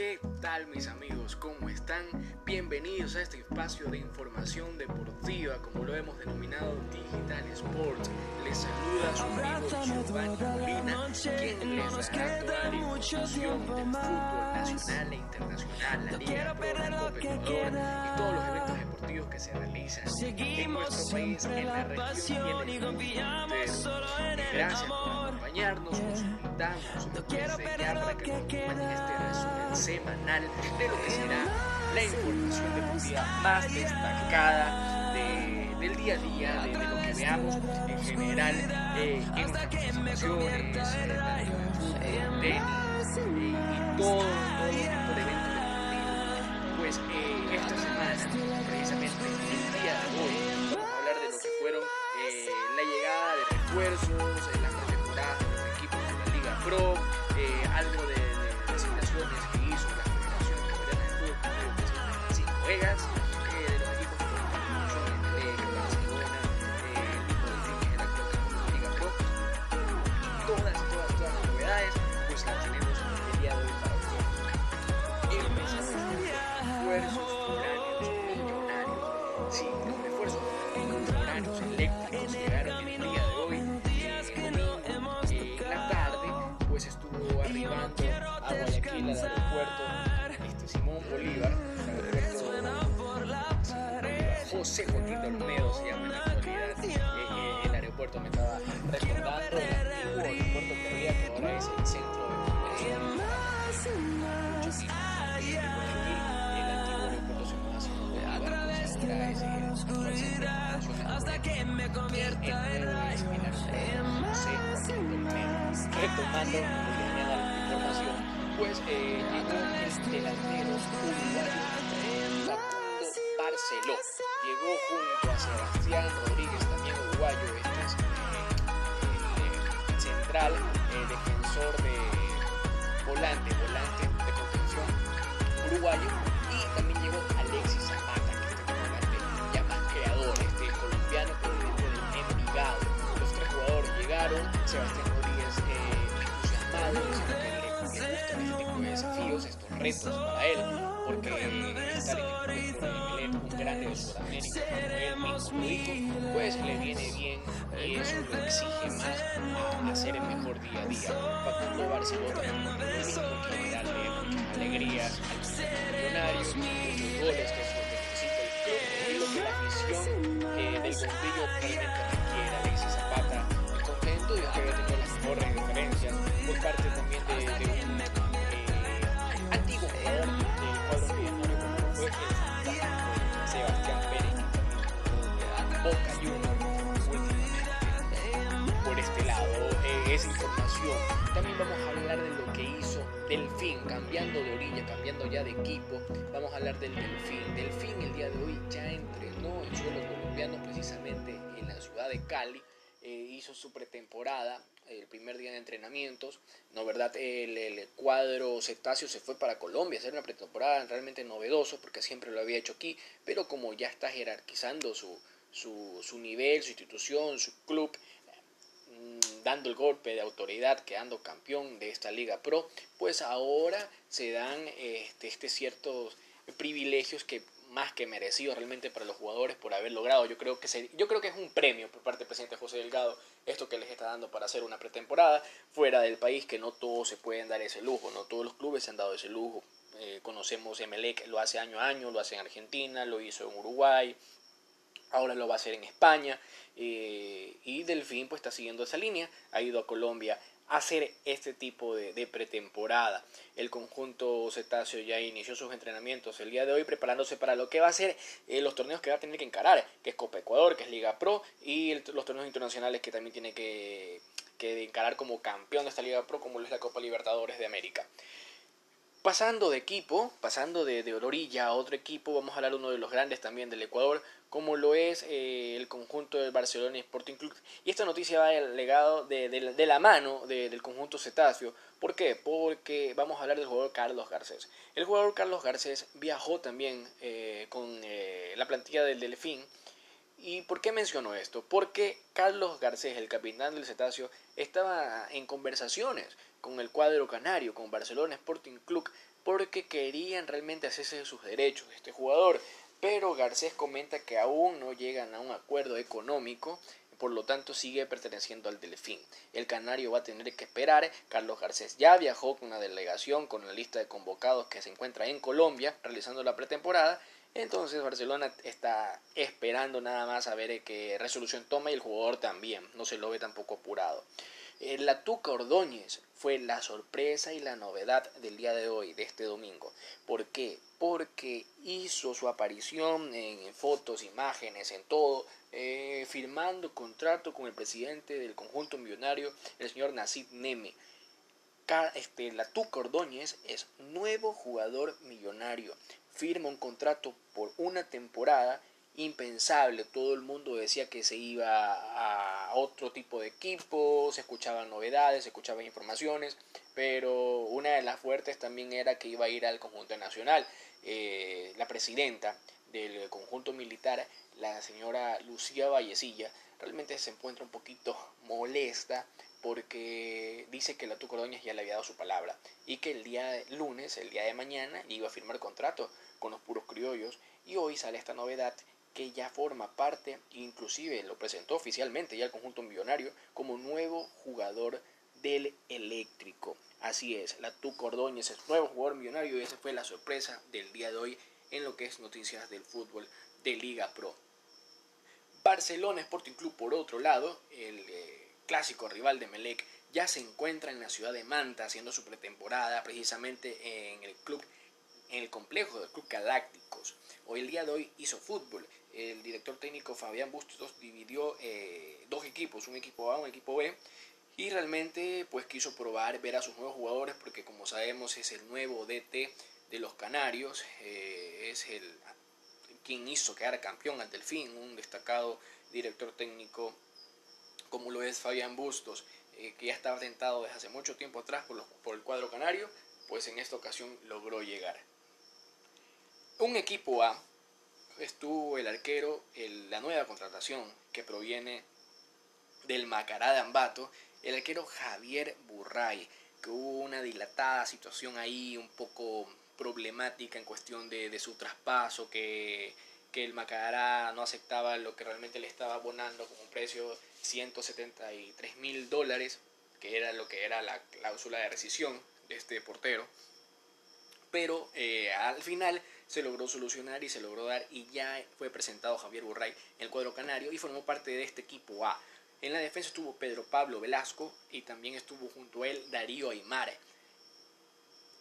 ¿Qué tal mis amigos? ¿Cómo están? Bienvenidos a este espacio de información deportiva, como lo hemos denominado Digital Sports. Les saluda su amigo Giovanni Molina, quien les dará toda la información del fútbol nacional e internacional, la Liga Pro, la Copa Ecuador y todos los eventos deportivos que se realizan en nuestro país, en la región y en el mundo. Gracias por acompañarnos, nos invitamos desde ya para que nos acompañen este resumen semanal de lo que será la información deportiva más destacada de, del día a día, de, de, lo que veamos en general eh, en participaciones, eh, en tenis eh, y todo, todo tipo de eventos deportivos. Pues eh, esta semana, precisamente el día de hoy, vamos a hablar de lo que fueron eh, la llegada de refuerzos, eh, las pretemporadas de los equipos de la Liga Pro, eh, algo de, Llegó junto a Sebastián Rodríguez, también uruguayo, este es eh, el central, eh, defensor de volante, volante de contención uruguayo. Y también llegó Alexis Zapata, que este volante ya más creador, este colombiano proveniente del Envigado. Los tres jugadores llegaron, Sebastián retos para él, porque estar en el de un grande de Sudamérica, como él mismo dijo, pues le viene bien y eso lo exige más a hacer el mejor día a día. Facundo Barcelona lo mismo quiere darle muchas alegrías al millonario, muchos goles, que que necesita el club y lo que la afición eh, del bombillo realmente requiere. Alexis Zapata contento y que tenido cambiando de orilla cambiando ya de equipo vamos a hablar del Delfín. Delfín el día de hoy ya entrenó en suelo colombiano precisamente en la ciudad de Cali eh, hizo su pretemporada, el primer día de entrenamientos, no verdad, el, cuadro cetáceo se fue para Colombia a hacer una pretemporada realmente novedoso, porque siempre lo había hecho aquí, pero como ya está jerarquizando su, su, su nivel, su institución, su club, dando el golpe de autoridad, quedando campeón de esta Liga Pro, pues ahora se dan este, este ciertos privilegios que más que merecido realmente para los jugadores por haber logrado. Yo creo que se, yo creo que es un premio por parte del presidente José Delgado esto que les está dando para hacer una pretemporada fuera del país que no todos se pueden dar ese lujo, no todos los clubes se han dado ese lujo. Eh, conocemos Emelec lo hace año a año, lo hace en Argentina, lo hizo en Uruguay, ahora lo va a hacer en España eh, y Delfín pues está siguiendo esa línea, ha ido a Colombia hacer este tipo de, pretemporada. El conjunto cetáceo ya inició sus entrenamientos el día de hoy preparándose para lo que va a ser eh, los torneos que va a tener que encarar, que es Copa Ecuador, que es Liga Pro y los torneos internacionales que también tiene que, que encarar como campeón de esta Liga Pro como es la Copa Libertadores de América. Pasando de equipo, pasando de, de orilla a otro equipo, vamos a hablar de uno de los grandes también del Ecuador, como lo es eh, el conjunto del Barcelona Sporting Club. Y esta noticia va del legado de, la mano de, del conjunto cetáceo. ¿Por qué? Porque vamos a hablar del jugador Carlos Garcés. El jugador Carlos Garcés viajó también eh, con eh, la plantilla del Delfín. ¿Y por qué menciono esto? Porque Carlos Garcés, el capitán del cetáceo, estaba en conversaciones con el cuadro canario, con Barcelona Sporting Club, porque querían realmente hacerse de sus derechos de este jugador. Pero Garcés comenta que aún no llegan a un acuerdo económico por lo tanto sigue perteneciendo al Delfín. El Canario va a tener que esperar. Carlos Garcés ya viajó con una delegación con la lista de convocados que se encuentra en Colombia realizando la pretemporada. Entonces Barcelona está esperando nada más a ver qué resolución toma y el jugador también, no se lo ve tampoco apurado. La Tuca Ordóñez fue la sorpresa y la novedad del día de hoy, de este domingo. ¿Por qué? Porque hizo su aparición en fotos, imágenes, en todo, eh, firmando contrato con el presidente del conjunto millonario, el señor Nasib Neme. Este, la Tuca Ordóñez es nuevo jugador millonario. Firma un contrato por una temporada impensable. Todo el mundo decía que se iba a otro tipo de equipo, se escuchaban novedades, se escuchaban informaciones, pero una de las fuertes también era que iba a ir al conjunto nacional. Eh, la presidenta del conjunto militar, la señora Lucía Vallecilla, realmente se encuentra un poquito molesta porque dice que la Tucoroñas ya le había dado su palabra y que el día de lunes, el día de mañana, iba a firmar contrato con los puros criollos y hoy sale esta novedad que ya forma parte, inclusive lo presentó oficialmente ya el conjunto millonario como nuevo jugador del eléctrico. Así es, la Tuca Ordóñez es nuevo jugador millonario y esa fue la sorpresa del día de hoy en lo que es noticias del fútbol de Liga Pro. Barcelona Sporting Club, por otro lado, el eh, clásico rival de Melec, ya se encuentra en la ciudad de Manta haciendo su pretemporada precisamente en el club en el complejo del Club Galácticos. Hoy el día de hoy hizo fútbol. El director técnico Fabián Bustos dividió eh, dos equipos, un equipo A, un equipo B, y realmente pues quiso probar, ver a sus nuevos jugadores, porque como sabemos es el nuevo DT de los Canarios, eh, es el quien hizo quedar campeón al Delfín, un destacado director técnico como lo es Fabián Bustos, eh, que ya estaba tentado desde hace mucho tiempo atrás por, por el cuadro canario, pues en esta ocasión logró llegar. Un equipo A estuvo el arquero, la nueva contratación que proviene del Macará de Ambato, el arquero Javier Burray, que hubo una dilatada situación ahí un poco problemática en cuestión de, su traspaso, que, que, el Macará no aceptaba lo que realmente le estaba abonando como un precio 173 mil dólares, que era lo que era la cláusula de rescisión de este portero. Pero eh, al final se logró solucionar y se logró dar y ya fue presentado Javier Burray en el cuadro canario y formó parte de este equipo A. En la defensa estuvo Pedro Pablo Velasco y también estuvo junto a él Darío Aymar.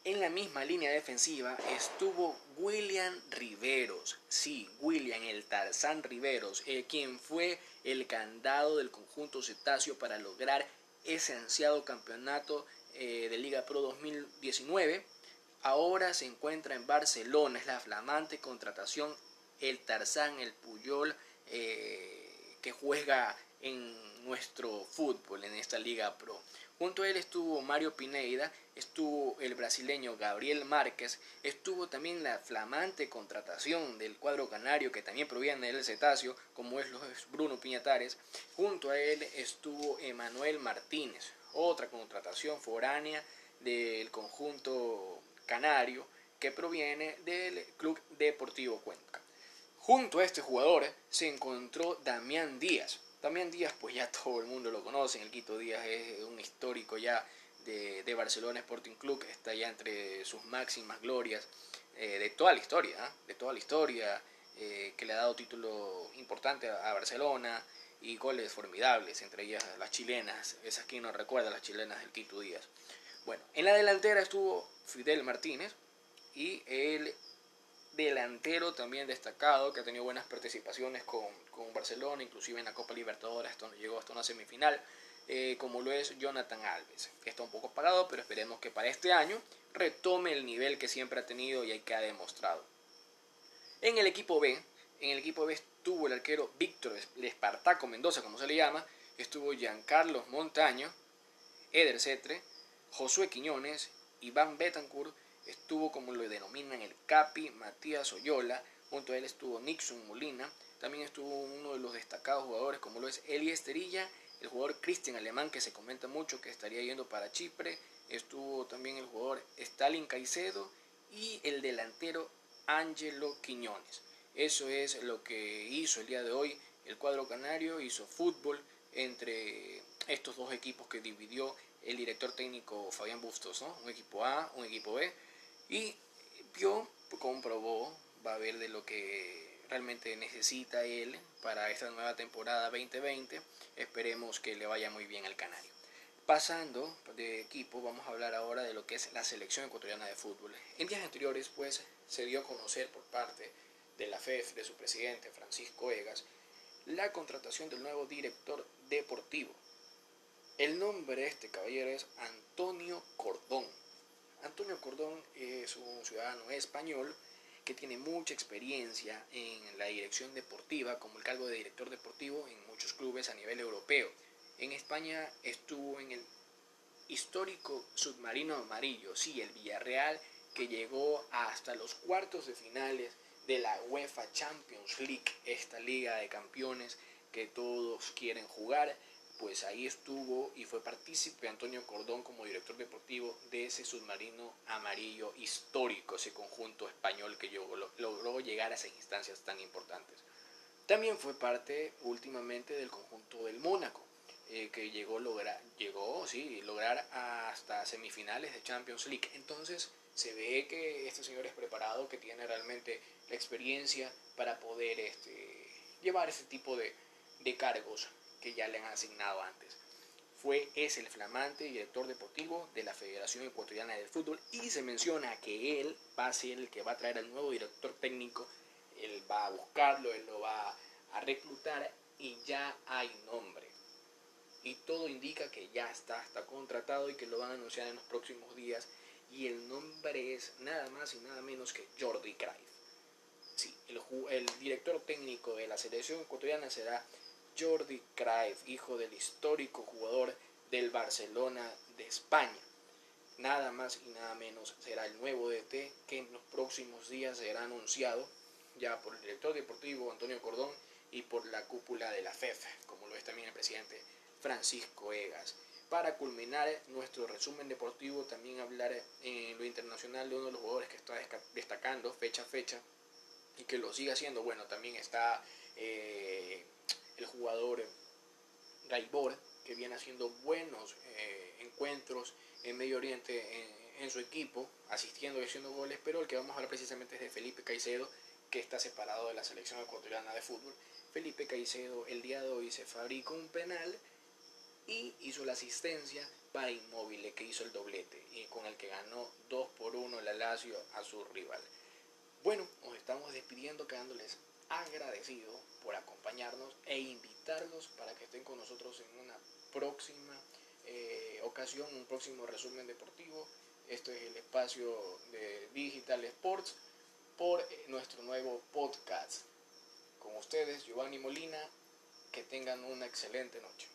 En la misma línea defensiva estuvo William Riveros, sí, William el Tarzán Riveros, eh, quien fue el candado del conjunto cetáceo para lograr ese ansiado campeonato eh, de Liga Pro 2019. Ahora se encuentra en Barcelona, es la flamante contratación, el Tarzán, el Puyol, eh, que juega en nuestro fútbol, en esta Liga Pro. Junto a él estuvo Mario Pineida, estuvo el brasileño Gabriel Márquez, estuvo también la flamante contratación del cuadro canario que también proviene del cetáceo, como es Bruno Piñatares. Junto a él estuvo Emanuel Martínez, otra contratación foránea del conjunto canario que proviene del Club Deportivo Cuenca. Junto a este jugador se encontró Damián Díaz, también Díaz, pues ya todo el mundo lo conoce, el Quito Díaz es un histórico ya de, Barcelona Sporting Club, está ya entre sus máximas glorias eh, de toda la historia, ¿ah? de toda la historia, eh, que le ha dado título importante a, Barcelona y goles formidables, entre ellas las chilenas, esas que no recuerda, las chilenas del Quito Díaz. Bueno, en la delantera estuvo Fidel Martínez y el delantero también destacado que ha tenido buenas participaciones con, con Barcelona, inclusive en la Copa Libertadores esto llegó hasta una semifinal, eh, como lo es Jonathan Alves, está un poco apagado, pero esperemos que para este año retome el nivel que siempre ha tenido y que ha demostrado. En el equipo B, en el equipo B estuvo el arquero Víctor Espartaco Mendoza, como se le llama, estuvo Giancarlos Montaño, Eder Cetre, Josué Quiñones, Iván Betancourt, estuvo como lo denominan el Capi, Matías Oyola, junto a él estuvo Nixon Molina, también estuvo uno de los destacados jugadores como lo es Eli Esterilla, el jugador Cristian Alemán que se comenta mucho que estaría yendo para Chipre, estuvo también el jugador Stalin Caicedo y el delantero Angelo Quiñones. Eso es lo que hizo el día de hoy el cuadro canario, hizo fútbol entre estos dos equipos que dividió el director técnico Fabián Bustos, ¿no? un equipo A, un equipo B, y vio, comprobó, va a ver de lo que realmente necesita él para esta nueva temporada 2020. Esperemos que le vaya muy bien al Canario. Pasando de equipo, vamos a hablar ahora de lo que es la selección ecuatoriana de fútbol. En días anteriores, pues, se dio a conocer por parte de la FEF, de su presidente Francisco Egas, la contratación del nuevo director deportivo. El nombre de este caballero es Antonio Cordón. Antonio Cordón es un ciudadano español que tiene mucha experiencia en la dirección deportiva como el cargo de director deportivo en muchos clubes a nivel europeo. En España estuvo en el histórico submarino amarillo, sí, el Villarreal, que llegó hasta los cuartos de finales de la UEFA Champions League, esta liga de campeones que todos quieren jugar pues ahí estuvo y fue partícipe Antonio Cordón como director deportivo de ese submarino amarillo histórico, ese conjunto español que logró llegar a esas instancias tan importantes. También fue parte últimamente del conjunto del Mónaco, eh, que llegó, lograr, llegó sí, lograr hasta semifinales de Champions League. Entonces se ve que este señor es preparado, que tiene realmente la experiencia para poder este, llevar ese tipo de cargos que ya le han asignado antes. Fue, es el flamante director deportivo de la Federación Ecuatoriana de Fútbol y se menciona que él va a ser el que va a traer al nuevo director técnico, él va a buscarlo, él lo va a reclutar y ya hay nombre. Y todo indica que ya está, está contratado y que lo van a anunciar en los próximos días. Y el nombre es nada más y nada menos que Jordi Cruyff. Sí, el, el director técnico de la selección ecuatoriana será Jordi Cruyff, hijo del histórico jugador del Barcelona de España. Nada más y nada menos será el nuevo DT que en los próximos días será anunciado ya por el director deportivo Antonio Cordón y por la cúpula de la FEF, como lo es también el presidente Francisco Egas. Para culminar nuestro resumen deportivo, también hablar en lo internacional de uno de los jugadores que está destacando fecha a fecha y que lo sigue haciendo. Bueno, también está eh, el jugador Gaibor, que viene haciendo buenos eh, encuentros en Medio Oriente en, su equipo, asistiendo y haciendo goles, pero el que vamos a hablar precisamente es de Felipe Caicedo, que está separado de la selección ecuatoriana de fútbol. Felipe Caicedo el día de hoy se fabricó un penal y hizo la asistencia para Inmóvil, que hizo el doblete, y con el que ganó 2 por 1 la Lazio a su rival. Bueno, nos estamos despidiendo quedándoles agradecido por acompañarnos e invitarlos para que estén con nosotros en una próxima eh, ocasión, un próximo resumen deportivo. Esto es el espacio de Digital Sports por eh, nuestro nuevo podcast. Con ustedes, Giovanni Molina, que tengan una excelente noche.